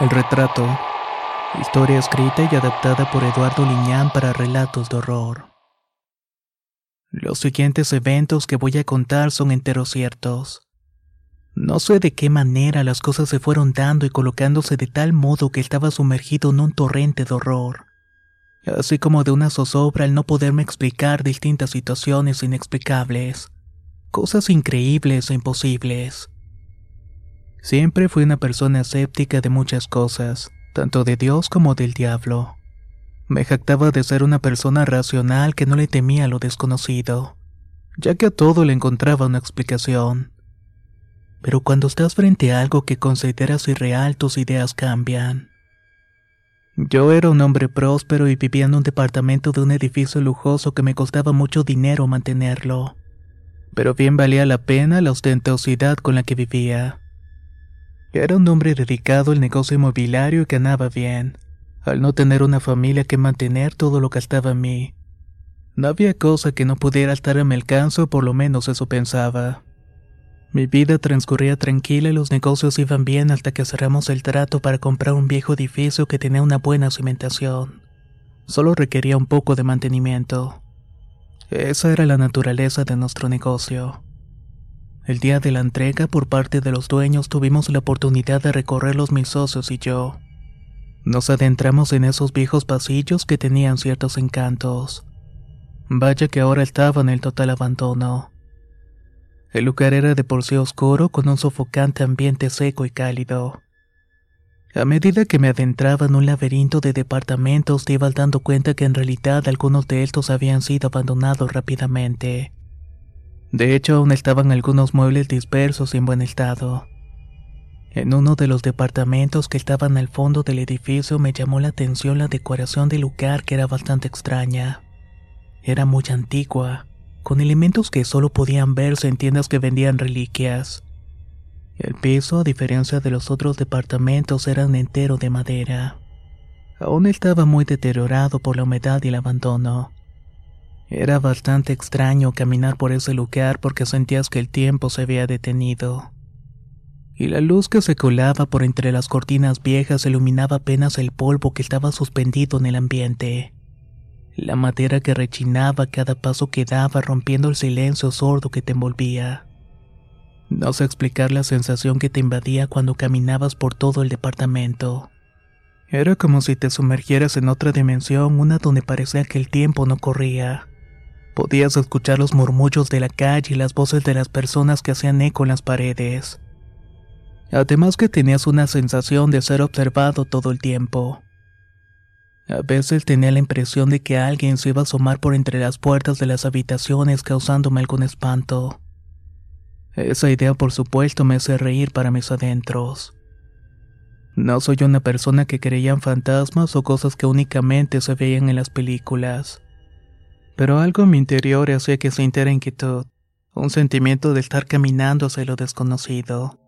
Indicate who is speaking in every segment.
Speaker 1: El retrato. Historia escrita y adaptada por Eduardo Liñán para relatos de horror. Los siguientes eventos que voy a contar son enteros ciertos. No sé de qué manera las cosas se fueron dando y colocándose de tal modo que estaba sumergido en un torrente de horror. Así como de una zozobra al no poderme explicar distintas situaciones inexplicables. Cosas increíbles e imposibles. Siempre fui una persona escéptica de muchas cosas, tanto de Dios como del diablo. Me jactaba de ser una persona racional que no le temía lo desconocido, ya que a todo le encontraba una explicación. Pero cuando estás frente a algo que consideras irreal, tus ideas cambian. Yo era un hombre próspero y vivía en un departamento de un edificio lujoso que me costaba mucho dinero mantenerlo. Pero bien valía la pena la ostentosidad con la que vivía. Era un hombre dedicado al negocio inmobiliario y ganaba bien. Al no tener una familia que mantener, todo lo gastaba en mí. No había cosa que no pudiera estar a mi alcance, por lo menos eso pensaba. Mi vida transcurría tranquila y los negocios iban bien hasta que cerramos el trato para comprar un viejo edificio que tenía una buena cimentación. Solo requería un poco de mantenimiento. Esa era la naturaleza de nuestro negocio. El día de la entrega por parte de los dueños tuvimos la oportunidad de recorrerlos mis socios y yo. Nos adentramos en esos viejos pasillos que tenían ciertos encantos. Vaya que ahora estaba en el total abandono. El lugar era de por sí oscuro con un sofocante ambiente seco y cálido. A medida que me adentraba en un laberinto de departamentos te ibas dando cuenta que en realidad algunos de estos habían sido abandonados rápidamente. De hecho, aún estaban algunos muebles dispersos y en buen estado. En uno de los departamentos que estaban al fondo del edificio me llamó la atención la decoración del lugar que era bastante extraña. Era muy antigua, con elementos que solo podían verse en tiendas que vendían reliquias. El piso, a diferencia de los otros departamentos, era entero de madera. Aún estaba muy deteriorado por la humedad y el abandono. Era bastante extraño caminar por ese lugar porque sentías que el tiempo se había detenido. Y la luz que se colaba por entre las cortinas viejas iluminaba apenas el polvo que estaba suspendido en el ambiente. La madera que rechinaba cada paso que daba rompiendo el silencio sordo que te envolvía. No sé explicar la sensación que te invadía cuando caminabas por todo el departamento. Era como si te sumergieras en otra dimensión, una donde parecía que el tiempo no corría. Podías escuchar los murmullos de la calle y las voces de las personas que hacían eco en las paredes. Además que tenías una sensación de ser observado todo el tiempo. A veces tenía la impresión de que alguien se iba a asomar por entre las puertas de las habitaciones causándome algún espanto. Esa idea por supuesto me hace reír para mis adentros. No soy una persona que creía en fantasmas o cosas que únicamente se veían en las películas pero algo en mi interior hacía que sintiera inquietud, un sentimiento de estar caminando hacia lo desconocido.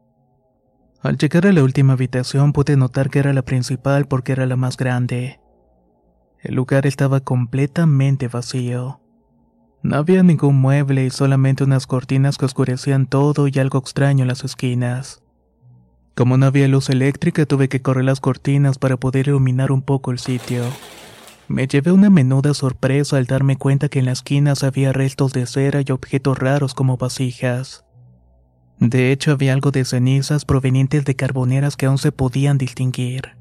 Speaker 1: Al llegar a la última habitación pude notar que era la principal porque era la más grande. El lugar estaba completamente vacío. No había ningún mueble y solamente unas cortinas que oscurecían todo y algo extraño en las esquinas. Como no había luz eléctrica tuve que correr las cortinas para poder iluminar un poco el sitio. Me llevé una menuda sorpresa al darme cuenta que en las esquinas había restos de cera y objetos raros como vasijas. De hecho, había algo de cenizas provenientes de carboneras que aún se podían distinguir.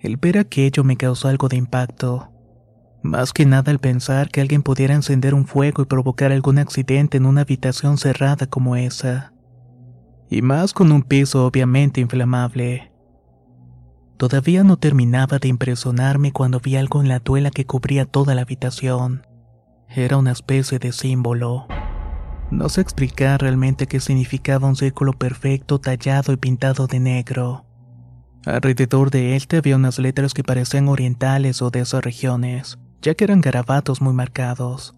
Speaker 1: El ver aquello me causó algo de impacto. Más que nada al pensar que alguien pudiera encender un fuego y provocar algún accidente en una habitación cerrada como esa. Y más con un piso obviamente inflamable. Todavía no terminaba de impresionarme cuando vi algo en la tuela que cubría toda la habitación. Era una especie de símbolo. No sé explicar realmente qué significaba un círculo perfecto tallado y pintado de negro. Alrededor de él había unas letras que parecían orientales o de esas regiones, ya que eran garabatos muy marcados.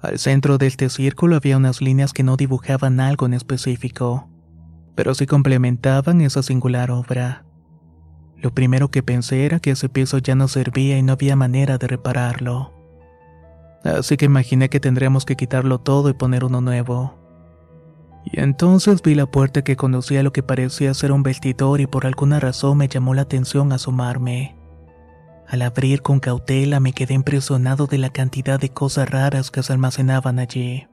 Speaker 1: Al centro de este círculo había unas líneas que no dibujaban algo en específico, pero sí complementaban esa singular obra. Lo primero que pensé era que ese piso ya no servía y no había manera de repararlo. Así que imaginé que tendríamos que quitarlo todo y poner uno nuevo. Y entonces vi la puerta que conducía a lo que parecía ser un vestidor y por alguna razón me llamó la atención asomarme. Al abrir con cautela me quedé impresionado de la cantidad de cosas raras que se almacenaban allí.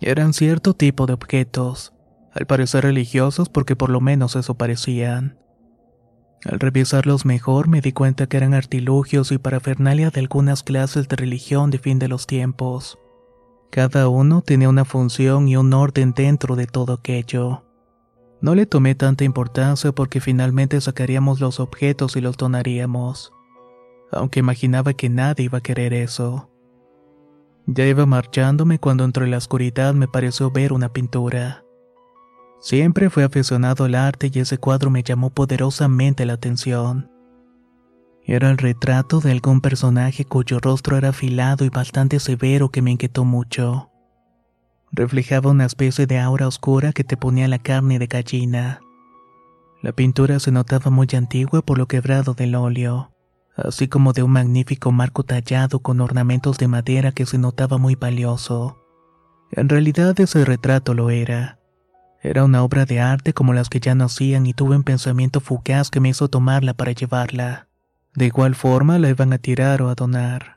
Speaker 1: Eran cierto tipo de objetos, al parecer religiosos porque por lo menos eso parecían. Al revisarlos mejor me di cuenta que eran artilugios y parafernalia de algunas clases de religión de fin de los tiempos. Cada uno tenía una función y un orden dentro de todo aquello. No le tomé tanta importancia porque finalmente sacaríamos los objetos y los donaríamos, aunque imaginaba que nadie iba a querer eso. Ya iba marchándome cuando entre la oscuridad me pareció ver una pintura. Siempre fue aficionado al arte y ese cuadro me llamó poderosamente la atención. Era el retrato de algún personaje cuyo rostro era afilado y bastante severo que me inquietó mucho. Reflejaba una especie de aura oscura que te ponía la carne de gallina. La pintura se notaba muy antigua por lo quebrado del óleo, así como de un magnífico marco tallado con ornamentos de madera que se notaba muy valioso. En realidad ese retrato lo era era una obra de arte como las que ya no hacían y tuve un pensamiento fugaz que me hizo tomarla para llevarla. De igual forma la iban a tirar o a donar.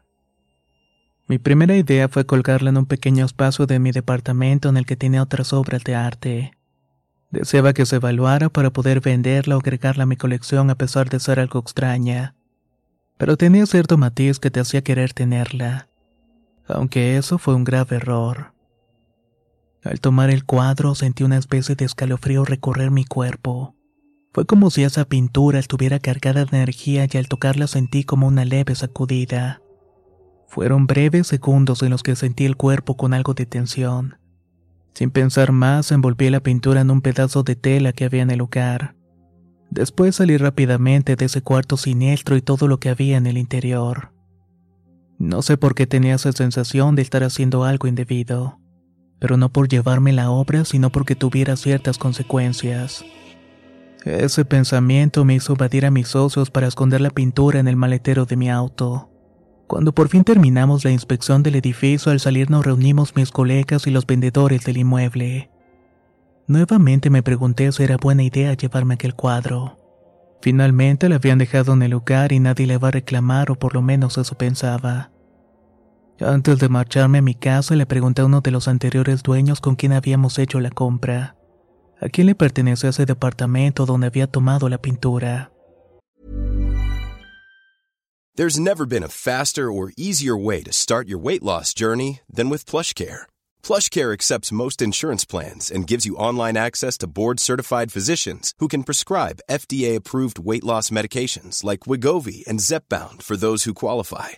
Speaker 1: Mi primera idea fue colgarla en un pequeño espacio de mi departamento en el que tenía otras obras de arte. Deseaba que se evaluara para poder venderla o agregarla a mi colección a pesar de ser algo extraña. Pero tenía cierto matiz que te hacía querer tenerla. Aunque eso fue un grave error. Al tomar el cuadro sentí una especie de escalofrío recorrer mi cuerpo. Fue como si esa pintura estuviera cargada de energía y al tocarla sentí como una leve sacudida. Fueron breves segundos en los que sentí el cuerpo con algo de tensión. Sin pensar más, envolví la pintura en un pedazo de tela que había en el lugar. Después salí rápidamente de ese cuarto siniestro y todo lo que había en el interior. No sé por qué tenía esa sensación de estar haciendo algo indebido pero no por llevarme la obra, sino porque tuviera ciertas consecuencias. Ese pensamiento me hizo evadir a mis socios para esconder la pintura en el maletero de mi auto. Cuando por fin terminamos la inspección del edificio, al salir nos reunimos mis colegas y los vendedores del inmueble. Nuevamente me pregunté si era buena idea llevarme aquel cuadro. Finalmente la habían dejado en el lugar y nadie le iba a reclamar, o por lo menos eso pensaba. Antes de marcharme a mi casa le pregunté a uno de los anteriores dueños con quien habíamos hecho la compra. ¿A quién le pertenece ese departamento donde había tomado la pintura?
Speaker 2: There's never been a faster or easier way to start your weight loss journey than with PlushCare. PlushCare accepts most insurance plans and gives you online access to board-certified physicians who can prescribe FDA-approved weight loss medications like Wigovi and Zepbound for those who qualify.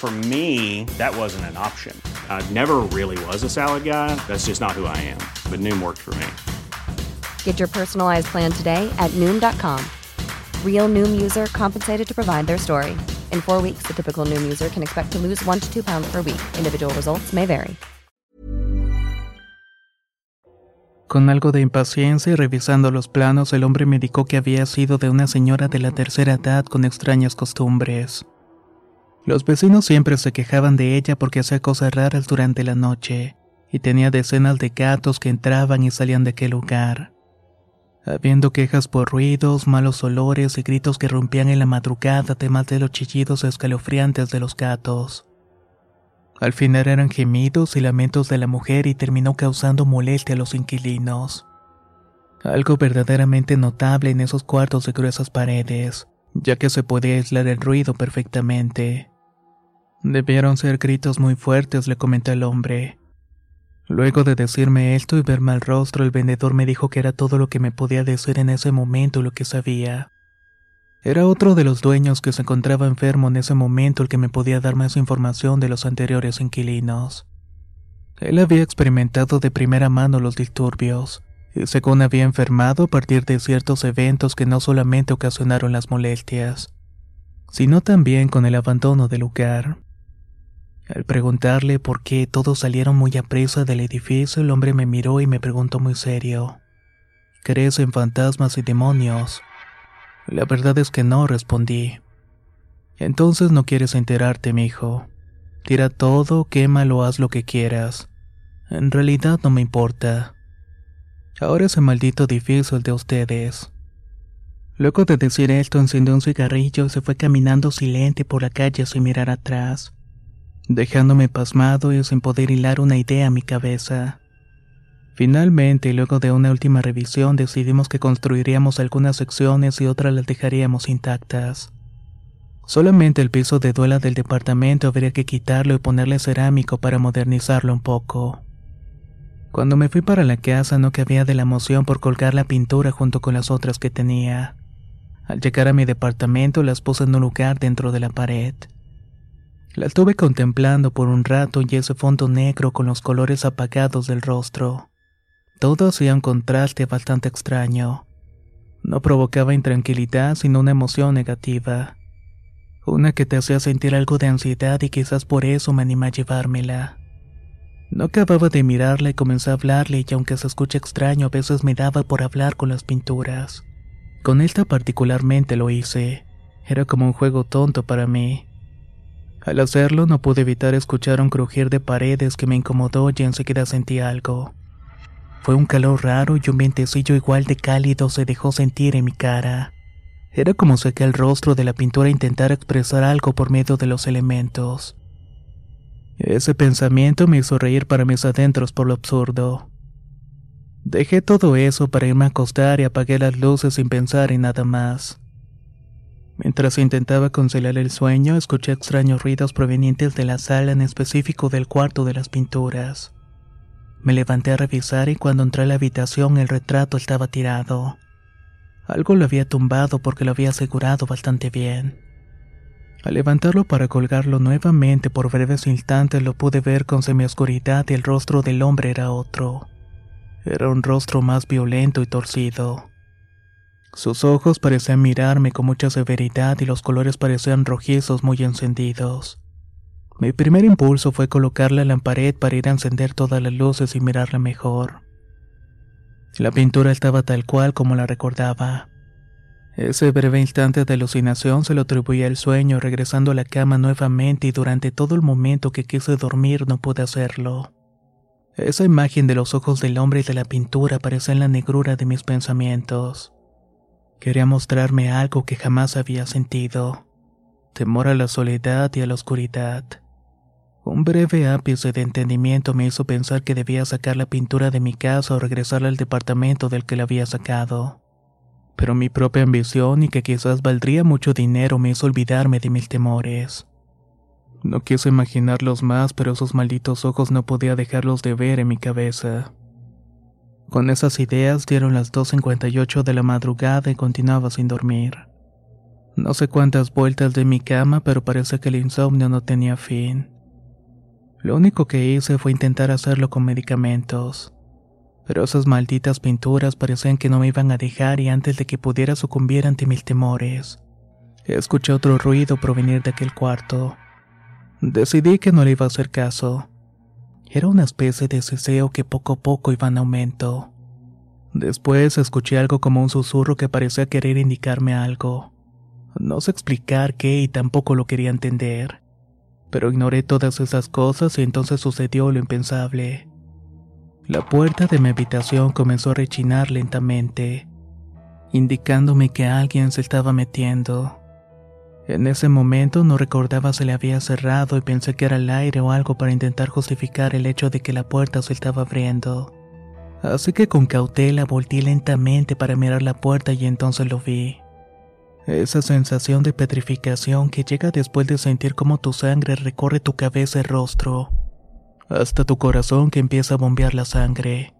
Speaker 3: For me, that wasn't an option. I never really was a salad guy. That's just not who I am. But Noom worked for me.
Speaker 4: Get your personalized plan today at Noom.com. Real Noom user compensated to provide their story. In four weeks, the typical Noom user can expect to lose one to two pounds per week. Individual results may vary.
Speaker 1: Con algo de impaciencia y revisando los planos, el hombre me indicó que había sido de una señora de la tercera edad con extrañas costumbres. Los vecinos siempre se quejaban de ella porque hacía cosas raras durante la noche, y tenía decenas de gatos que entraban y salían de aquel lugar. Habiendo quejas por ruidos, malos olores y gritos que rompían en la madrugada, además de los chillidos escalofriantes de los gatos. Al final eran gemidos y lamentos de la mujer y terminó causando molestia a los inquilinos. Algo verdaderamente notable en esos cuartos de gruesas paredes, ya que se podía aislar el ruido perfectamente. Debieron ser gritos muy fuertes, le comenté al hombre. Luego de decirme esto y verme al rostro, el vendedor me dijo que era todo lo que me podía decir en ese momento lo que sabía. Era otro de los dueños que se encontraba enfermo en ese momento el que me podía dar más información de los anteriores inquilinos. Él había experimentado de primera mano los disturbios, y según había enfermado a partir de ciertos eventos que no solamente ocasionaron las molestias, sino también con el abandono del lugar. Al preguntarle por qué todos salieron muy a prisa del edificio, el hombre me miró y me preguntó muy serio. ¿Crees en fantasmas y demonios? La verdad es que no, respondí. Entonces no quieres enterarte, mi hijo. Tira todo, quémalo, haz lo que quieras. En realidad no me importa. Ahora ese maldito edificio el de ustedes. Luego de decir esto, encendió un cigarrillo y se fue caminando silente por la calle sin mirar atrás dejándome pasmado y sin poder hilar una idea a mi cabeza. Finalmente, luego de una última revisión, decidimos que construiríamos algunas secciones y otras las dejaríamos intactas. Solamente el piso de duela del departamento habría que quitarlo y ponerle cerámico para modernizarlo un poco. Cuando me fui para la casa no cabía de la emoción por colgar la pintura junto con las otras que tenía. Al llegar a mi departamento las puse en un lugar dentro de la pared. La estuve contemplando por un rato y ese fondo negro con los colores apagados del rostro. Todo hacía un contraste bastante extraño. No provocaba intranquilidad, sino una emoción negativa. Una que te hacía sentir algo de ansiedad y quizás por eso me animé a llevármela. No acababa de mirarla y comencé a hablarle y aunque se escucha extraño, a veces me daba por hablar con las pinturas. Con esta particularmente lo hice. Era como un juego tonto para mí. Al hacerlo no pude evitar escuchar un crujir de paredes que me incomodó y enseguida sentí algo. Fue un calor raro y un vientecillo igual de cálido se dejó sentir en mi cara. Era como si aquel rostro de la pintura intentara expresar algo por medio de los elementos. Ese pensamiento me hizo reír para mis adentros por lo absurdo. Dejé todo eso para irme a acostar y apagué las luces sin pensar en nada más. Mientras intentaba conciliar el sueño, escuché extraños ruidos provenientes de la sala, en específico del cuarto de las pinturas. Me levanté a revisar y cuando entré a la habitación el retrato estaba tirado. Algo lo había tumbado porque lo había asegurado bastante bien. Al levantarlo para colgarlo nuevamente por breves instantes lo pude ver con semioscuridad y el rostro del hombre era otro. Era un rostro más violento y torcido. Sus ojos parecían mirarme con mucha severidad y los colores parecían rojizos muy encendidos. Mi primer impulso fue colocarla en la pared para ir a encender todas las luces y mirarla mejor. La pintura estaba tal cual como la recordaba. Ese breve instante de alucinación se lo atribuía al sueño, regresando a la cama nuevamente y durante todo el momento que quise dormir no pude hacerlo. Esa imagen de los ojos del hombre y de la pintura aparecía en la negrura de mis pensamientos. Quería mostrarme algo que jamás había sentido. Temor a la soledad y a la oscuridad. Un breve ápice de entendimiento me hizo pensar que debía sacar la pintura de mi casa o regresarla al departamento del que la había sacado. Pero mi propia ambición y que quizás valdría mucho dinero me hizo olvidarme de mis temores. No quise imaginarlos más, pero esos malditos ojos no podía dejarlos de ver en mi cabeza. Con esas ideas dieron las 2.58 de la madrugada y continuaba sin dormir. No sé cuántas vueltas de mi cama, pero parece que el insomnio no tenía fin. Lo único que hice fue intentar hacerlo con medicamentos. Pero esas malditas pinturas parecían que no me iban a dejar y antes de que pudiera sucumbir ante mis temores, escuché otro ruido provenir de aquel cuarto. Decidí que no le iba a hacer caso. Era una especie de ceseo que poco a poco iba en aumento. Después escuché algo como un susurro que parecía querer indicarme algo. No sé explicar qué y tampoco lo quería entender. Pero ignoré todas esas cosas y entonces sucedió lo impensable. La puerta de mi habitación comenzó a rechinar lentamente, indicándome que alguien se estaba metiendo. En ese momento no recordaba si le había cerrado y pensé que era el aire o algo para intentar justificar el hecho de que la puerta se estaba abriendo. Así que con cautela volteé lentamente para mirar la puerta y entonces lo vi. Esa sensación de petrificación que llega después de sentir cómo tu sangre recorre tu cabeza y rostro, hasta tu corazón que empieza a bombear la sangre.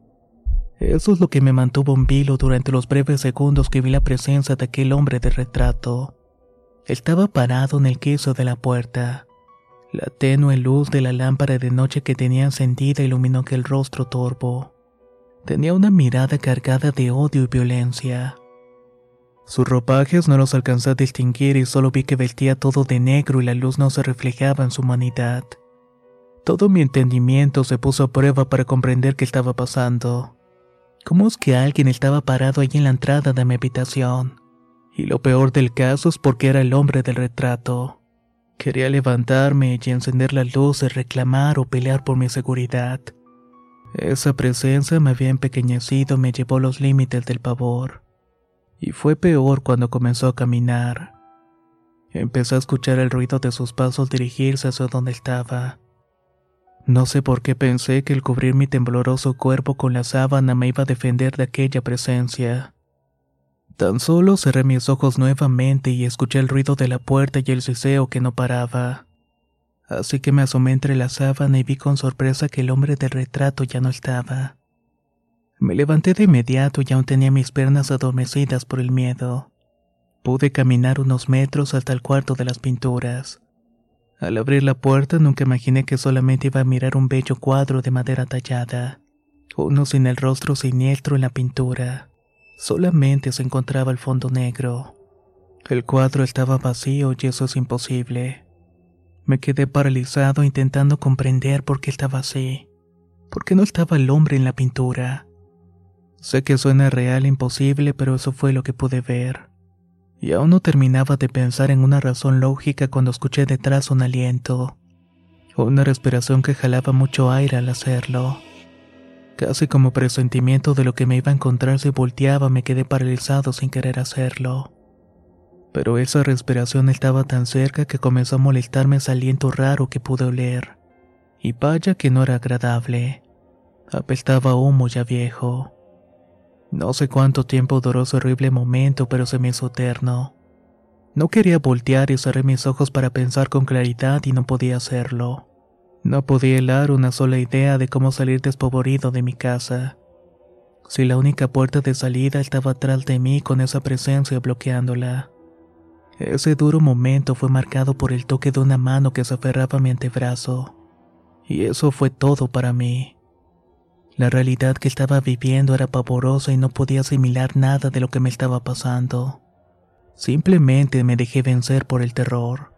Speaker 1: Eso es lo que me mantuvo en vilo durante los breves segundos que vi la presencia de aquel hombre de retrato. Estaba parado en el queso de la puerta. La tenue luz de la lámpara de noche que tenía encendida iluminó aquel rostro torvo. Tenía una mirada cargada de odio y violencia. Sus ropajes no los alcancé a distinguir y solo vi que vestía todo de negro y la luz no se reflejaba en su humanidad. Todo mi entendimiento se puso a prueba para comprender qué estaba pasando. ¿Cómo es que alguien estaba parado allí en la entrada de mi habitación? Y lo peor del caso es porque era el hombre del retrato. Quería levantarme y encender la luz y reclamar o pelear por mi seguridad. Esa presencia me había empequeñecido me llevó los límites del pavor. Y fue peor cuando comenzó a caminar. Empecé a escuchar el ruido de sus pasos dirigirse hacia donde estaba. No sé por qué pensé que el cubrir mi tembloroso cuerpo con la sábana me iba a defender de aquella presencia. Tan solo cerré mis ojos nuevamente y escuché el ruido de la puerta y el siseo que no paraba. Así que me asomé entre la sábana y vi con sorpresa que el hombre del retrato ya no estaba. Me levanté de inmediato y aún tenía mis piernas adormecidas por el miedo. Pude caminar unos metros hasta el cuarto de las pinturas. Al abrir la puerta nunca imaginé que solamente iba a mirar un bello cuadro de madera tallada, uno sin el rostro siniestro en la pintura. Solamente se encontraba el fondo negro. El cuadro estaba vacío y eso es imposible. Me quedé paralizado intentando comprender por qué estaba así. ¿Por qué no estaba el hombre en la pintura? Sé que suena real e imposible, pero eso fue lo que pude ver. Y aún no terminaba de pensar en una razón lógica cuando escuché detrás un aliento. Una respiración que jalaba mucho aire al hacerlo. Casi como presentimiento de lo que me iba a encontrar si volteaba me quedé paralizado sin querer hacerlo. Pero esa respiración estaba tan cerca que comenzó a molestarme ese aliento raro que pude oler. Y vaya que no era agradable. Apestaba humo ya viejo. No sé cuánto tiempo duró ese horrible momento, pero se me hizo eterno. No quería voltear y cerré mis ojos para pensar con claridad y no podía hacerlo. No podía helar una sola idea de cómo salir despavorido de mi casa. Si la única puerta de salida estaba atrás de mí con esa presencia bloqueándola. Ese duro momento fue marcado por el toque de una mano que se aferraba a mi antebrazo. Y eso fue todo para mí. La realidad que estaba viviendo era pavorosa y no podía asimilar nada de lo que me estaba pasando. Simplemente me dejé vencer por el terror.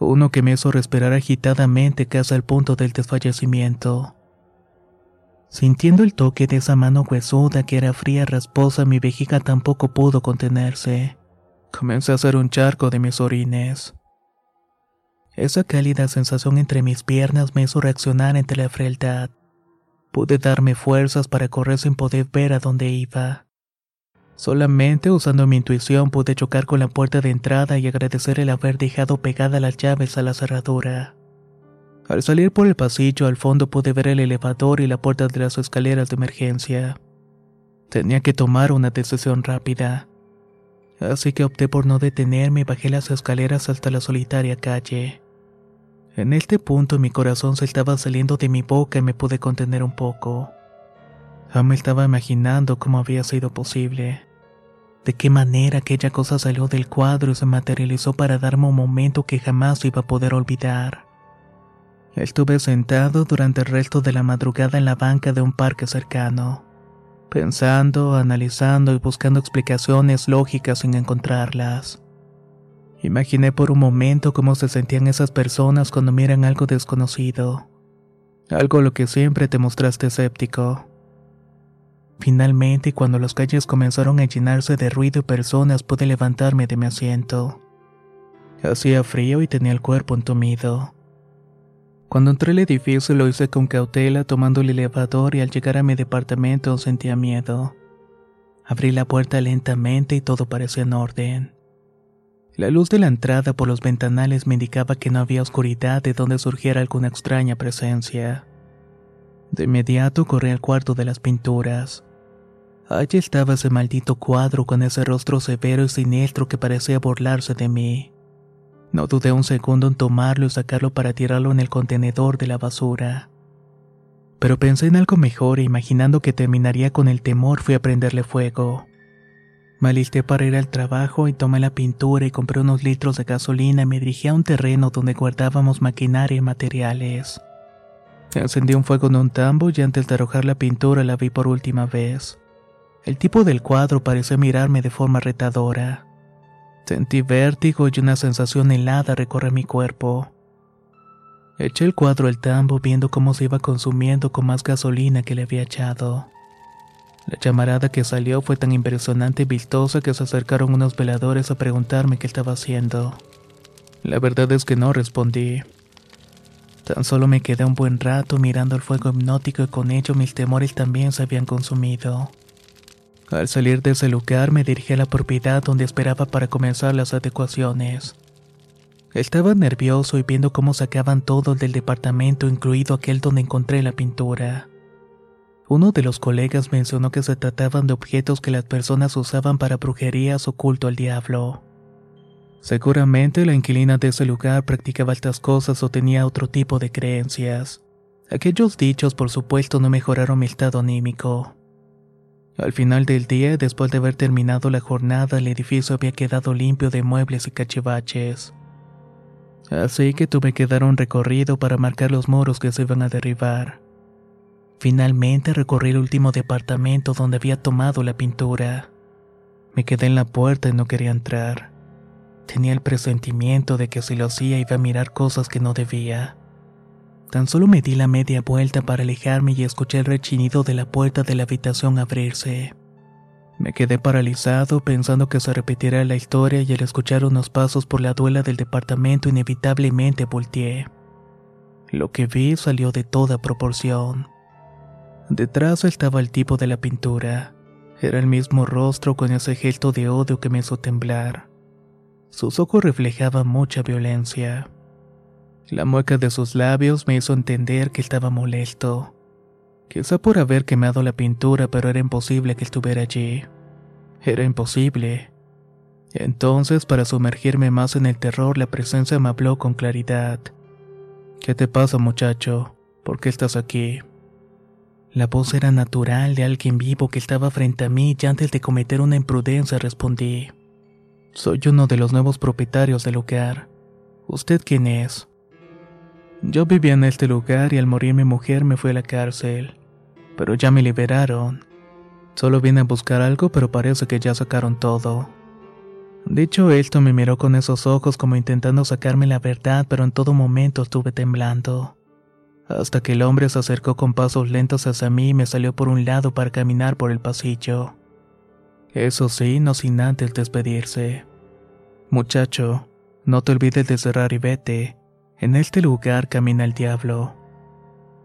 Speaker 1: Uno que me hizo respirar agitadamente casi al punto del desfallecimiento. Sintiendo el toque de esa mano huesuda que era fría rasposa, mi vejiga tampoco pudo contenerse. Comencé a hacer un charco de mis orines. Esa cálida sensación entre mis piernas me hizo reaccionar entre la frialdad. Pude darme fuerzas para correr sin poder ver a dónde iba. Solamente usando mi intuición pude chocar con la puerta de entrada y agradecer el haber dejado pegada las llaves a la cerradura. Al salir por el pasillo al fondo pude ver el elevador y la puerta de las escaleras de emergencia. Tenía que tomar una decisión rápida. Así que opté por no detenerme y bajé las escaleras hasta la solitaria calle. En este punto mi corazón se estaba saliendo de mi boca y me pude contener un poco. Aún me estaba imaginando cómo había sido posible. De qué manera aquella cosa salió del cuadro y se materializó para darme un momento que jamás iba a poder olvidar. Estuve sentado durante el resto de la madrugada en la banca de un parque cercano, pensando, analizando y buscando explicaciones lógicas sin encontrarlas. Imaginé por un momento cómo se sentían esas personas cuando miran algo desconocido. Algo lo que siempre te mostraste escéptico. Finalmente, cuando las calles comenzaron a llenarse de ruido y personas, pude levantarme de mi asiento. Hacía frío y tenía el cuerpo entumido. Cuando entré al edificio lo hice con cautela tomando el elevador y al llegar a mi departamento sentía miedo. Abrí la puerta lentamente y todo parecía en orden. La luz de la entrada por los ventanales me indicaba que no había oscuridad de donde surgiera alguna extraña presencia. De inmediato corrí al cuarto de las pinturas. Allí estaba ese maldito cuadro con ese rostro severo y siniestro que parecía burlarse de mí. No dudé un segundo en tomarlo y sacarlo para tirarlo en el contenedor de la basura. Pero pensé en algo mejor e imaginando que terminaría con el temor fui a prenderle fuego. Me alisté para ir al trabajo y tomé la pintura y compré unos litros de gasolina y me dirigí a un terreno donde guardábamos maquinaria y materiales. Encendí un fuego en un tambo y antes de arrojar la pintura la vi por última vez. El tipo del cuadro parecía mirarme de forma retadora. Sentí vértigo y una sensación helada recorre mi cuerpo. Eché el cuadro al tambo viendo cómo se iba consumiendo con más gasolina que le había echado. La llamarada que salió fue tan impresionante y vistosa que se acercaron unos veladores a preguntarme qué estaba haciendo. La verdad es que no respondí. Tan solo me quedé un buen rato mirando el fuego hipnótico y con ello mis temores también se habían consumido. Al salir de ese lugar me dirigí a la propiedad donde esperaba para comenzar las adecuaciones. Estaba nervioso y viendo cómo sacaban todo del departamento, incluido aquel donde encontré la pintura. Uno de los colegas mencionó que se trataban de objetos que las personas usaban para brujerías o culto al diablo. Seguramente la inquilina de ese lugar practicaba estas cosas o tenía otro tipo de creencias. Aquellos dichos por supuesto no mejoraron mi estado anímico. Al final del día, después de haber terminado la jornada, el edificio había quedado limpio de muebles y cachivaches. Así que tuve que dar un recorrido para marcar los muros que se iban a derribar. Finalmente recorrí el último departamento donde había tomado la pintura. Me quedé en la puerta y no quería entrar. Tenía el presentimiento de que si lo hacía iba a mirar cosas que no debía. Tan solo me di la media vuelta para alejarme y escuché el rechinido de la puerta de la habitación abrirse. Me quedé paralizado pensando que se repetiera la historia y al escuchar unos pasos por la duela del departamento inevitablemente volteé. Lo que vi salió de toda proporción. Detrás estaba el tipo de la pintura. Era el mismo rostro con ese gesto de odio que me hizo temblar. Sus ojos reflejaban mucha violencia. La mueca de sus labios me hizo entender que estaba molesto. Quizá por haber quemado la pintura, pero era imposible que estuviera allí. Era imposible. Entonces, para sumergirme más en el terror, la presencia me habló con claridad. ¿Qué te pasa, muchacho? ¿Por qué estás aquí? La voz era natural de alguien vivo que estaba frente a mí y antes de cometer una imprudencia respondí. Soy uno de los nuevos propietarios del lugar. ¿Usted quién es? Yo vivía en este lugar y al morir mi mujer me fui a la cárcel. Pero ya me liberaron. Solo vine a buscar algo, pero parece que ya sacaron todo. Dicho esto, me miró con esos ojos como intentando sacarme la verdad, pero en todo momento estuve temblando. Hasta que el hombre se acercó con pasos lentos hacia mí y me salió por un lado para caminar por el pasillo. Eso sí, no sin antes despedirse. Muchacho, no te olvides de cerrar y vete. En este lugar camina el diablo.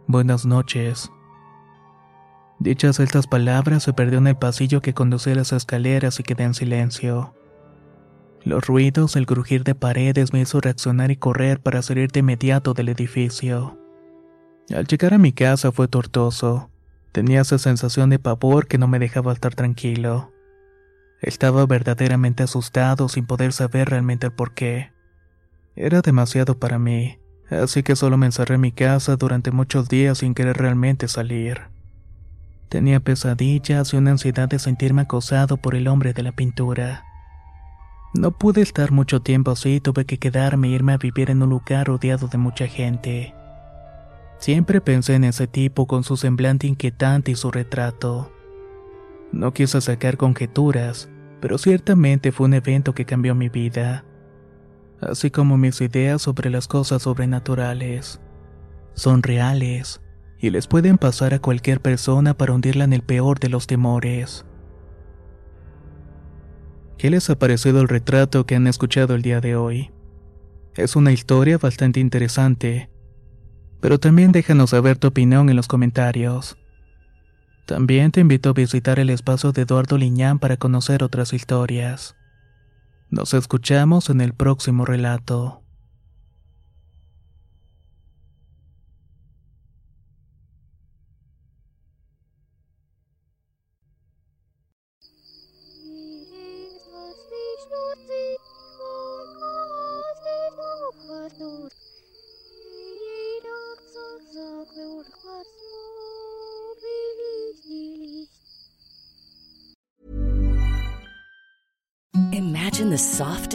Speaker 1: Buenas noches. Dichas estas palabras se perdió en el pasillo que conducía a las escaleras y quedé en silencio. Los ruidos, el crujir de paredes me hizo reaccionar y correr para salir de inmediato del edificio. Al llegar a mi casa fue tortuoso. Tenía esa sensación de pavor que no me dejaba estar tranquilo. Estaba verdaderamente asustado sin poder saber realmente el porqué. Era demasiado para mí, así que solo me encerré en mi casa durante muchos días sin querer realmente salir. Tenía pesadillas y una ansiedad de sentirme acosado por el hombre de la pintura. No pude estar mucho tiempo así, tuve que quedarme e irme a vivir en un lugar rodeado de mucha gente. Siempre pensé en ese tipo con su semblante inquietante y su retrato. No quise sacar conjeturas, pero ciertamente fue un evento que cambió mi vida así como mis ideas sobre las cosas sobrenaturales. Son reales y les pueden pasar a cualquier persona para hundirla en el peor de los temores. ¿Qué les ha parecido el retrato que han escuchado el día de hoy? Es una historia bastante interesante. Pero también déjanos saber tu opinión en los comentarios. También te invito a visitar el espacio de Eduardo Liñán para conocer otras historias. Nos escuchamos en el próximo relato.